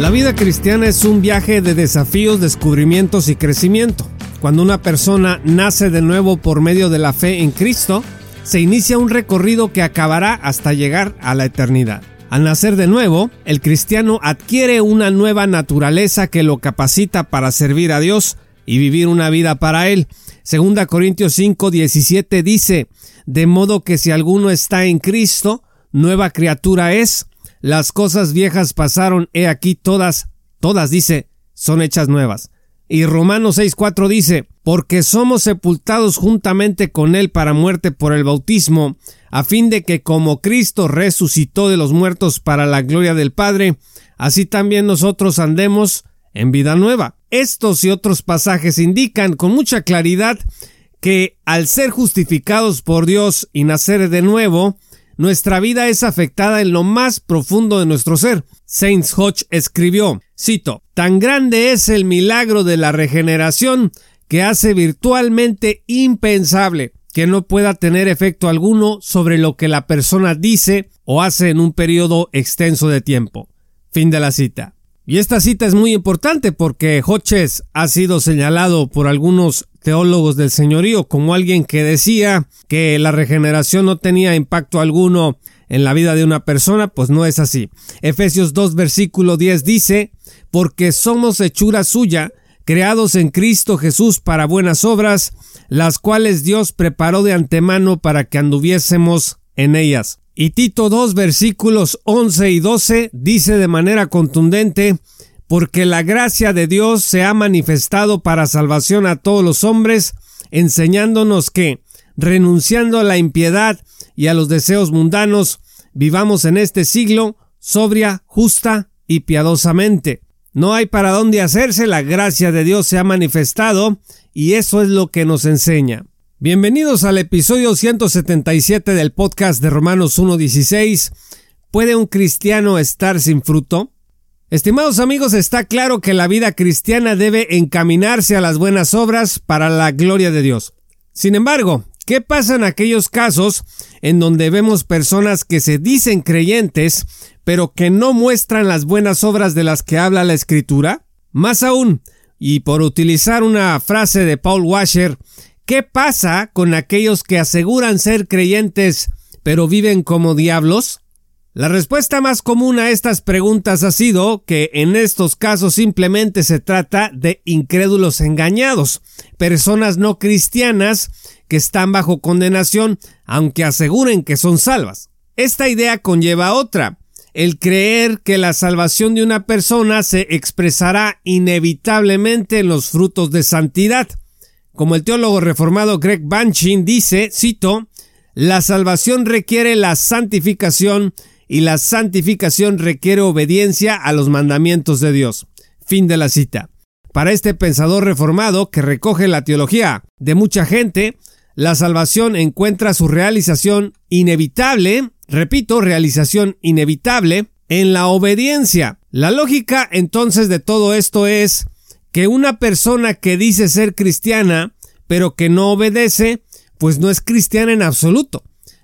La vida cristiana es un viaje de desafíos, descubrimientos y crecimiento. Cuando una persona nace de nuevo por medio de la fe en Cristo, se inicia un recorrido que acabará hasta llegar a la eternidad. Al nacer de nuevo, el cristiano adquiere una nueva naturaleza que lo capacita para servir a Dios y vivir una vida para Él. Segunda Corintios 5, 17 dice, de modo que si alguno está en Cristo, nueva criatura es, las cosas viejas pasaron, he aquí todas, todas dice, son hechas nuevas. Y Romanos 6:4 dice, porque somos sepultados juntamente con Él para muerte por el bautismo, a fin de que como Cristo resucitó de los muertos para la gloria del Padre, así también nosotros andemos en vida nueva. Estos y otros pasajes indican con mucha claridad que al ser justificados por Dios y nacer de nuevo, nuestra vida es afectada en lo más profundo de nuestro ser. Saints Hodge escribió, cito, tan grande es el milagro de la regeneración que hace virtualmente impensable que no pueda tener efecto alguno sobre lo que la persona dice o hace en un periodo extenso de tiempo. Fin de la cita. Y esta cita es muy importante porque Hodges ha sido señalado por algunos teólogos del señorío como alguien que decía que la regeneración no tenía impacto alguno en la vida de una persona, pues no es así. Efesios 2 versículo 10 dice, porque somos hechura suya, creados en Cristo Jesús para buenas obras, las cuales Dios preparó de antemano para que anduviésemos en ellas. Y Tito 2 versículos 11 y 12 dice de manera contundente, porque la gracia de Dios se ha manifestado para salvación a todos los hombres, enseñándonos que, renunciando a la impiedad y a los deseos mundanos, vivamos en este siglo sobria, justa y piadosamente. No hay para dónde hacerse, la gracia de Dios se ha manifestado y eso es lo que nos enseña. Bienvenidos al episodio 177 del podcast de Romanos 1.16. ¿Puede un cristiano estar sin fruto? Estimados amigos, está claro que la vida cristiana debe encaminarse a las buenas obras para la gloria de Dios. Sin embargo, ¿qué pasa en aquellos casos en donde vemos personas que se dicen creyentes, pero que no muestran las buenas obras de las que habla la Escritura? Más aún, y por utilizar una frase de Paul Washer, ¿qué pasa con aquellos que aseguran ser creyentes, pero viven como diablos? La respuesta más común a estas preguntas ha sido que en estos casos simplemente se trata de incrédulos engañados, personas no cristianas que están bajo condenación aunque aseguren que son salvas. Esta idea conlleva otra, el creer que la salvación de una persona se expresará inevitablemente en los frutos de santidad. Como el teólogo reformado Greg Banchin dice, cito, la salvación requiere la santificación y la santificación requiere obediencia a los mandamientos de Dios. Fin de la cita. Para este pensador reformado que recoge la teología de mucha gente, la salvación encuentra su realización inevitable, repito, realización inevitable, en la obediencia. La lógica entonces de todo esto es que una persona que dice ser cristiana, pero que no obedece, pues no es cristiana en absoluto.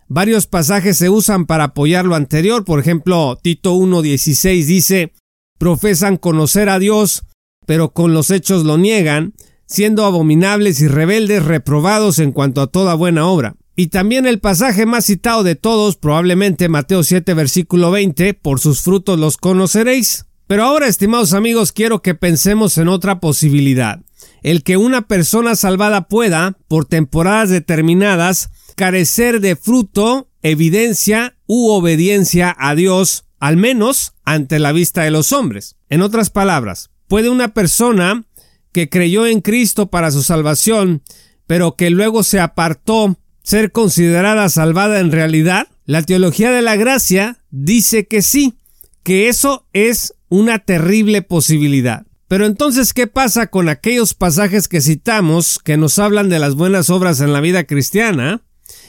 Varios pasajes se usan para apoyar lo anterior, por ejemplo, Tito 1.16 dice, profesan conocer a Dios, pero con los hechos lo niegan, siendo abominables y rebeldes reprobados en cuanto a toda buena obra. Y también el pasaje más citado de todos, probablemente Mateo 7 versículo 20, por sus frutos los conoceréis. Pero ahora, estimados amigos, quiero que pensemos en otra posibilidad. El que una persona salvada pueda, por temporadas determinadas, carecer de fruto, evidencia u obediencia a Dios, al menos ante la vista de los hombres. En otras palabras, puede una persona que creyó en Cristo para su salvación, pero que luego se apartó, ser considerada salvada en realidad? La teología de la gracia dice que sí, que eso es una terrible posibilidad. Pero entonces, ¿qué pasa con aquellos pasajes que citamos que nos hablan de las buenas obras en la vida cristiana?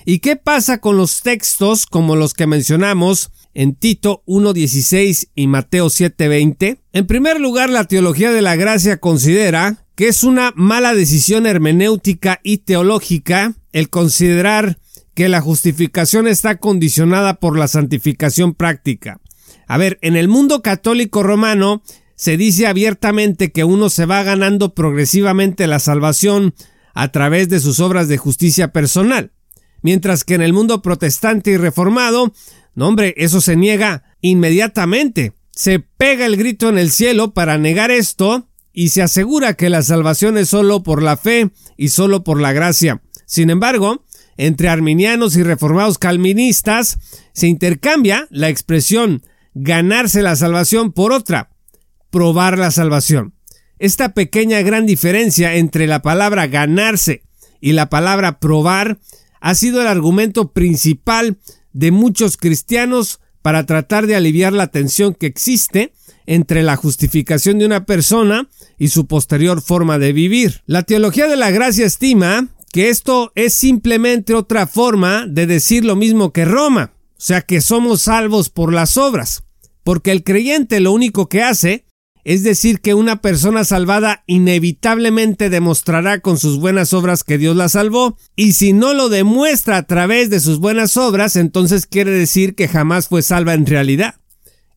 ¿Y qué pasa con los textos como los que mencionamos en Tito 1.16 y Mateo 7.20? En primer lugar, la teología de la gracia considera que es una mala decisión hermenéutica y teológica el considerar que la justificación está condicionada por la santificación práctica. A ver, en el mundo católico romano se dice abiertamente que uno se va ganando progresivamente la salvación a través de sus obras de justicia personal, mientras que en el mundo protestante y reformado, no hombre, eso se niega inmediatamente. Se pega el grito en el cielo para negar esto y se asegura que la salvación es solo por la fe y solo por la gracia. Sin embargo, entre arminianos y reformados calvinistas se intercambia la expresión ganarse la salvación por otra, probar la salvación. Esta pequeña gran diferencia entre la palabra ganarse y la palabra probar ha sido el argumento principal de muchos cristianos para tratar de aliviar la tensión que existe entre la justificación de una persona y su posterior forma de vivir. La teología de la gracia estima que esto es simplemente otra forma de decir lo mismo que Roma, o sea que somos salvos por las obras, porque el creyente lo único que hace es decir que una persona salvada inevitablemente demostrará con sus buenas obras que Dios la salvó, y si no lo demuestra a través de sus buenas obras, entonces quiere decir que jamás fue salva en realidad.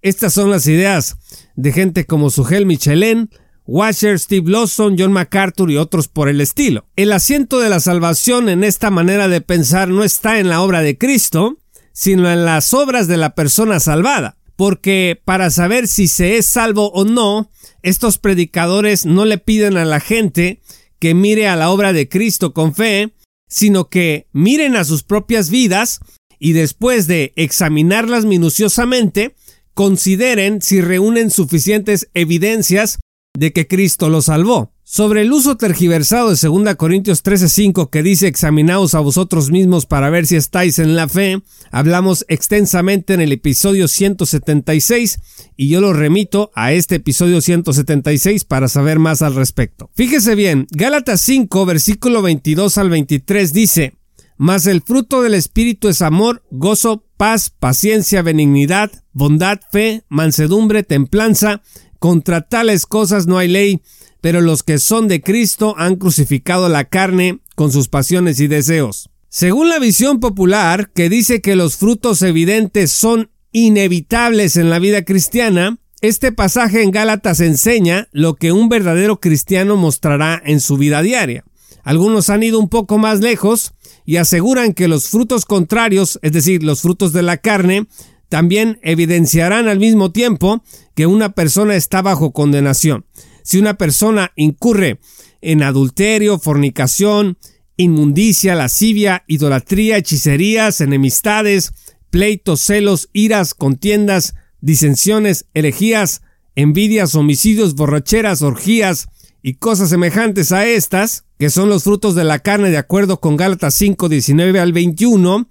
Estas son las ideas de gente como Sugel Michelin, Washer, Steve Lawson, John MacArthur y otros por el estilo. El asiento de la salvación en esta manera de pensar no está en la obra de Cristo, sino en las obras de la persona salvada. Porque para saber si se es salvo o no, estos predicadores no le piden a la gente que mire a la obra de Cristo con fe, sino que miren a sus propias vidas y después de examinarlas minuciosamente, consideren si reúnen suficientes evidencias de que Cristo lo salvó. Sobre el uso tergiversado de 2 Corintios 13:5 que dice examinaos a vosotros mismos para ver si estáis en la fe, hablamos extensamente en el episodio 176 y yo lo remito a este episodio 176 para saber más al respecto. Fíjese bien, Gálatas 5 versículo 22 al 23 dice, mas el fruto del Espíritu es amor, gozo, paz, paciencia, benignidad, bondad, fe, mansedumbre, templanza, contra tales cosas no hay ley, pero los que son de Cristo han crucificado la carne con sus pasiones y deseos. Según la visión popular, que dice que los frutos evidentes son inevitables en la vida cristiana, este pasaje en Gálatas enseña lo que un verdadero cristiano mostrará en su vida diaria. Algunos han ido un poco más lejos y aseguran que los frutos contrarios, es decir, los frutos de la carne, también evidenciarán al mismo tiempo que una persona está bajo condenación. Si una persona incurre en adulterio, fornicación, inmundicia, lascivia, idolatría, hechicerías, enemistades, pleitos, celos, iras, contiendas, disensiones, herejías, envidias, homicidios, borracheras, orgías y cosas semejantes a estas, que son los frutos de la carne de acuerdo con Gálatas 5, 19 al 21,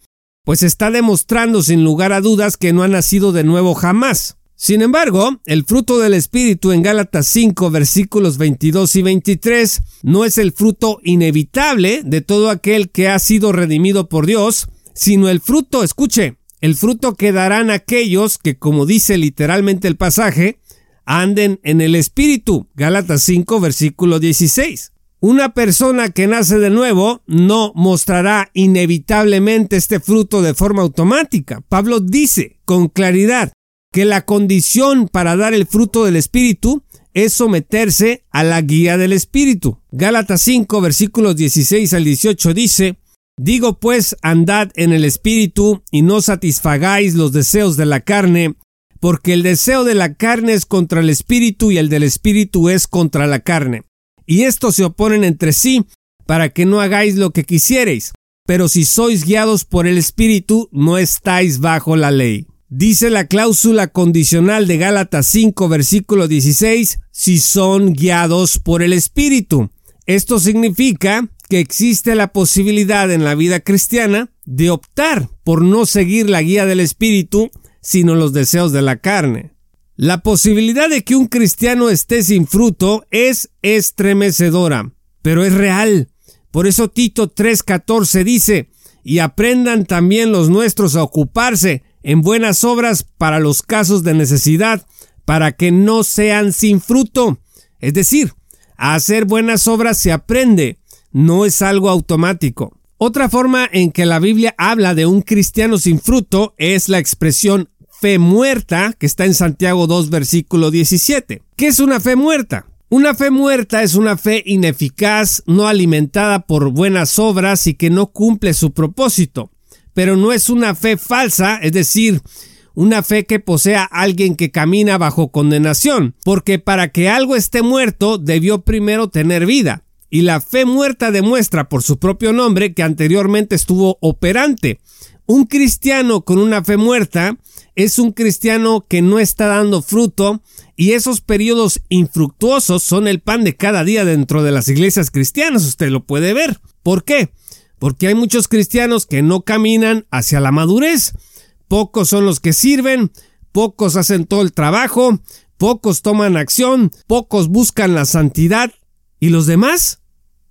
pues está demostrando sin lugar a dudas que no ha nacido de nuevo jamás. Sin embargo, el fruto del Espíritu en Gálatas 5 versículos 22 y 23 no es el fruto inevitable de todo aquel que ha sido redimido por Dios, sino el fruto, escuche, el fruto que darán aquellos que, como dice literalmente el pasaje, anden en el Espíritu. Gálatas 5 versículo 16. Una persona que nace de nuevo no mostrará inevitablemente este fruto de forma automática. Pablo dice con claridad que la condición para dar el fruto del Espíritu es someterse a la guía del Espíritu. Gálatas 5 versículos 16 al 18 dice, Digo pues, andad en el Espíritu y no satisfagáis los deseos de la carne, porque el deseo de la carne es contra el Espíritu y el del Espíritu es contra la carne y estos se oponen entre sí, para que no hagáis lo que quisiereis. Pero si sois guiados por el Espíritu, no estáis bajo la ley. Dice la cláusula condicional de Gálatas 5, versículo 16, si son guiados por el Espíritu. Esto significa que existe la posibilidad en la vida cristiana de optar por no seguir la guía del Espíritu, sino los deseos de la carne. La posibilidad de que un cristiano esté sin fruto es estremecedora, pero es real. Por eso Tito 3:14 dice, y aprendan también los nuestros a ocuparse en buenas obras para los casos de necesidad, para que no sean sin fruto. Es decir, a hacer buenas obras se aprende, no es algo automático. Otra forma en que la Biblia habla de un cristiano sin fruto es la expresión fe muerta, que está en Santiago 2, versículo 17. ¿Qué es una fe muerta? Una fe muerta es una fe ineficaz, no alimentada por buenas obras y que no cumple su propósito. Pero no es una fe falsa, es decir, una fe que posea alguien que camina bajo condenación, porque para que algo esté muerto debió primero tener vida. Y la fe muerta demuestra por su propio nombre que anteriormente estuvo operante. Un cristiano con una fe muerta es un cristiano que no está dando fruto y esos periodos infructuosos son el pan de cada día dentro de las iglesias cristianas, usted lo puede ver. ¿Por qué? Porque hay muchos cristianos que no caminan hacia la madurez. Pocos son los que sirven, pocos hacen todo el trabajo, pocos toman acción, pocos buscan la santidad y los demás,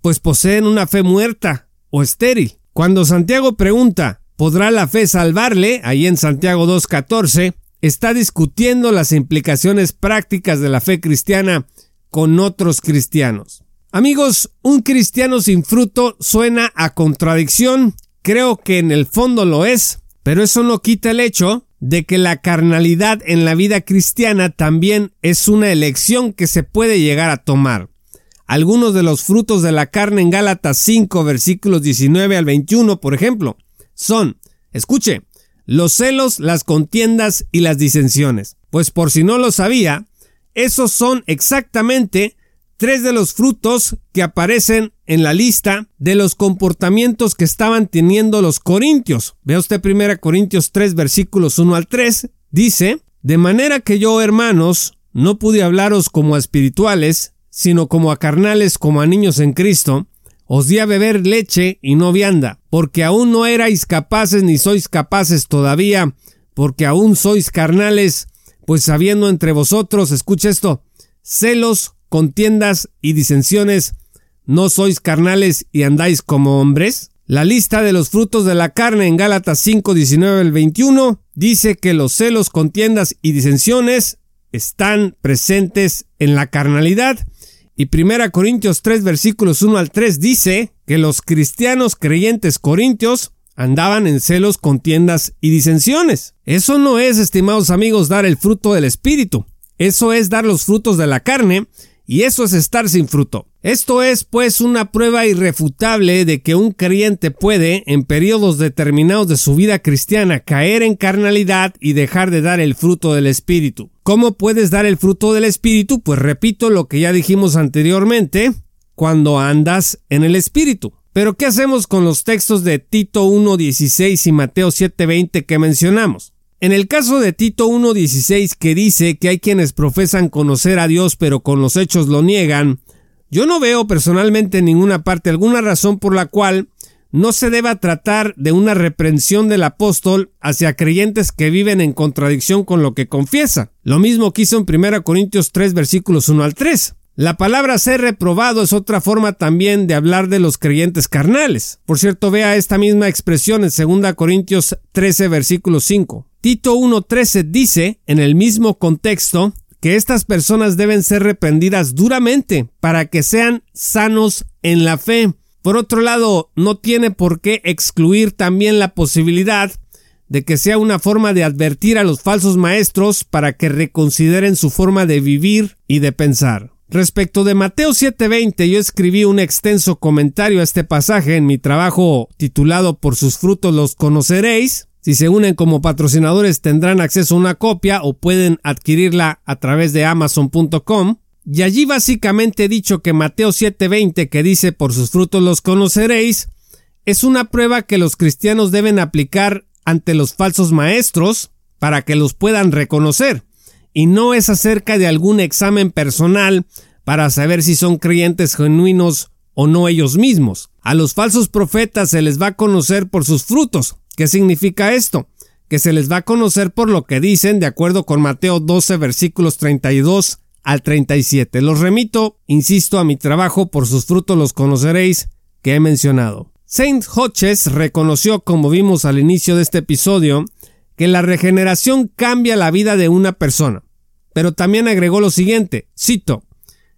pues poseen una fe muerta o estéril. Cuando Santiago pregunta, ¿Podrá la fe salvarle? Ahí en Santiago 2.14 está discutiendo las implicaciones prácticas de la fe cristiana con otros cristianos. Amigos, un cristiano sin fruto suena a contradicción, creo que en el fondo lo es, pero eso no quita el hecho de que la carnalidad en la vida cristiana también es una elección que se puede llegar a tomar. Algunos de los frutos de la carne en Gálatas 5 versículos 19 al 21, por ejemplo, son, escuche, los celos, las contiendas y las disensiones. Pues por si no lo sabía, esos son exactamente tres de los frutos que aparecen en la lista de los comportamientos que estaban teniendo los corintios. Vea usted 1 Corintios 3 versículos 1 al 3. Dice, de manera que yo, hermanos, no pude hablaros como espirituales, sino como a carnales, como a niños en Cristo, os di a beber leche y no vianda, porque aún no erais capaces ni sois capaces todavía, porque aún sois carnales, pues habiendo entre vosotros, escucha esto, celos, contiendas y disensiones, ¿no sois carnales y andáis como hombres? La lista de los frutos de la carne en Gálatas 5, 19 al 21 dice que los celos, contiendas y disensiones están presentes en la carnalidad y 1 Corintios 3 versículos 1 al 3 dice que los cristianos creyentes corintios andaban en celos, contiendas y disensiones. Eso no es, estimados amigos, dar el fruto del Espíritu. Eso es dar los frutos de la carne y eso es estar sin fruto. Esto es pues una prueba irrefutable de que un creyente puede, en periodos determinados de su vida cristiana, caer en carnalidad y dejar de dar el fruto del Espíritu. ¿Cómo puedes dar el fruto del Espíritu? Pues repito lo que ya dijimos anteriormente, cuando andas en el Espíritu. Pero ¿qué hacemos con los textos de Tito 1.16 y Mateo 7.20 que mencionamos? En el caso de Tito 1.16 que dice que hay quienes profesan conocer a Dios pero con los hechos lo niegan, yo no veo personalmente en ninguna parte alguna razón por la cual no se deba tratar de una reprensión del apóstol hacia creyentes que viven en contradicción con lo que confiesa. Lo mismo que hizo en 1 Corintios 3 versículos 1 al 3. La palabra ser reprobado es otra forma también de hablar de los creyentes carnales. Por cierto, vea esta misma expresión en 2 Corintios 13, versículo 5. Tito 1.13 dice, en el mismo contexto, que estas personas deben ser reprendidas duramente para que sean sanos en la fe. Por otro lado, no tiene por qué excluir también la posibilidad de que sea una forma de advertir a los falsos maestros para que reconsideren su forma de vivir y de pensar. Respecto de Mateo 7:20, yo escribí un extenso comentario a este pasaje en mi trabajo titulado Por sus frutos los conoceréis. Si se unen como patrocinadores tendrán acceso a una copia o pueden adquirirla a través de amazon.com. Y allí básicamente he dicho que Mateo 7:20 que dice Por sus frutos los conoceréis es una prueba que los cristianos deben aplicar ante los falsos maestros para que los puedan reconocer y no es acerca de algún examen personal para saber si son creyentes genuinos o no ellos mismos. A los falsos profetas se les va a conocer por sus frutos. ¿Qué significa esto? que se les va a conocer por lo que dicen de acuerdo con Mateo 12 versículos 32 al 37. Los remito, insisto, a mi trabajo, por sus frutos los conoceréis, que he mencionado. Saint Hodges reconoció, como vimos al inicio de este episodio, que la regeneración cambia la vida de una persona. Pero también agregó lo siguiente, cito,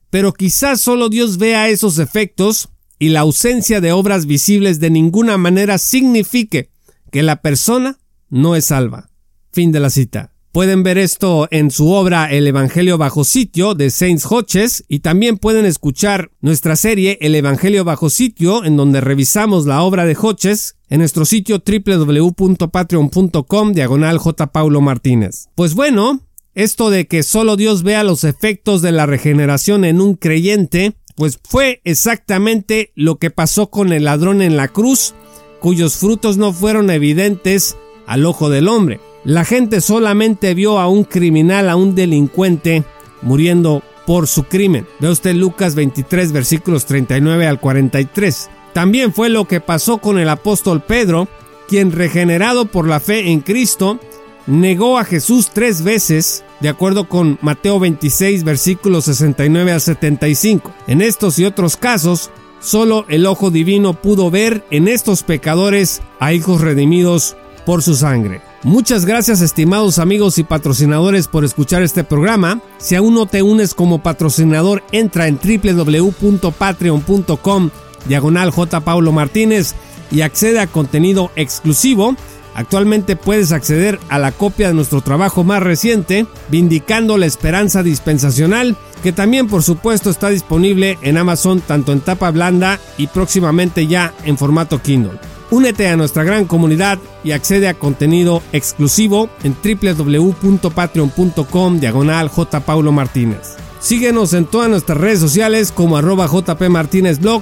pero quizás solo Dios vea esos efectos y la ausencia de obras visibles de ninguna manera signifique que la persona no es salva. Fin de la cita. Pueden ver esto en su obra El Evangelio bajo sitio de Saints Hodges y también pueden escuchar nuestra serie El Evangelio bajo sitio en donde revisamos la obra de Hodges en nuestro sitio www.patreon.com diagonal. Paulo Martínez. Pues bueno, esto de que solo Dios vea los efectos de la regeneración en un creyente, pues fue exactamente lo que pasó con el ladrón en la cruz, cuyos frutos no fueron evidentes al ojo del hombre. La gente solamente vio a un criminal, a un delincuente, muriendo por su crimen. Ve usted Lucas 23 versículos 39 al 43. También fue lo que pasó con el apóstol Pedro, quien regenerado por la fe en Cristo, negó a Jesús tres veces, de acuerdo con Mateo 26 versículos 69 al 75. En estos y otros casos, solo el ojo divino pudo ver en estos pecadores a hijos redimidos por su sangre. Muchas gracias estimados amigos y patrocinadores por escuchar este programa. Si aún no te unes como patrocinador, entra en www.patreon.com diagonal J. Paulo Martínez y accede a contenido exclusivo. Actualmente puedes acceder a la copia de nuestro trabajo más reciente, Vindicando la Esperanza Dispensacional, que también por supuesto está disponible en Amazon tanto en tapa blanda y próximamente ya en formato Kindle. Únete a nuestra gran comunidad y accede a contenido exclusivo en www.patreon.com diagonal J. Paulo Martínez. Síguenos en todas nuestras redes sociales como arroba JP Martínez Blog.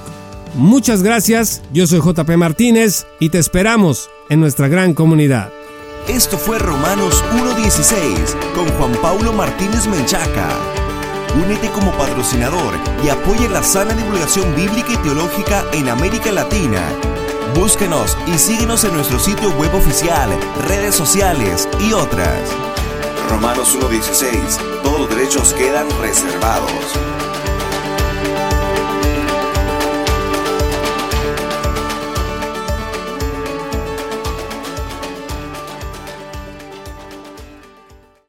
Muchas gracias, yo soy JP Martínez y te esperamos en nuestra gran comunidad. Esto fue Romanos 1.16 con Juan Paulo Martínez Menchaca. Únete como patrocinador y apoya la sana divulgación bíblica y teológica en América Latina Búsquenos y síguenos en nuestro sitio web oficial, redes sociales y otras. Romanos 1.16. Todos los derechos quedan reservados.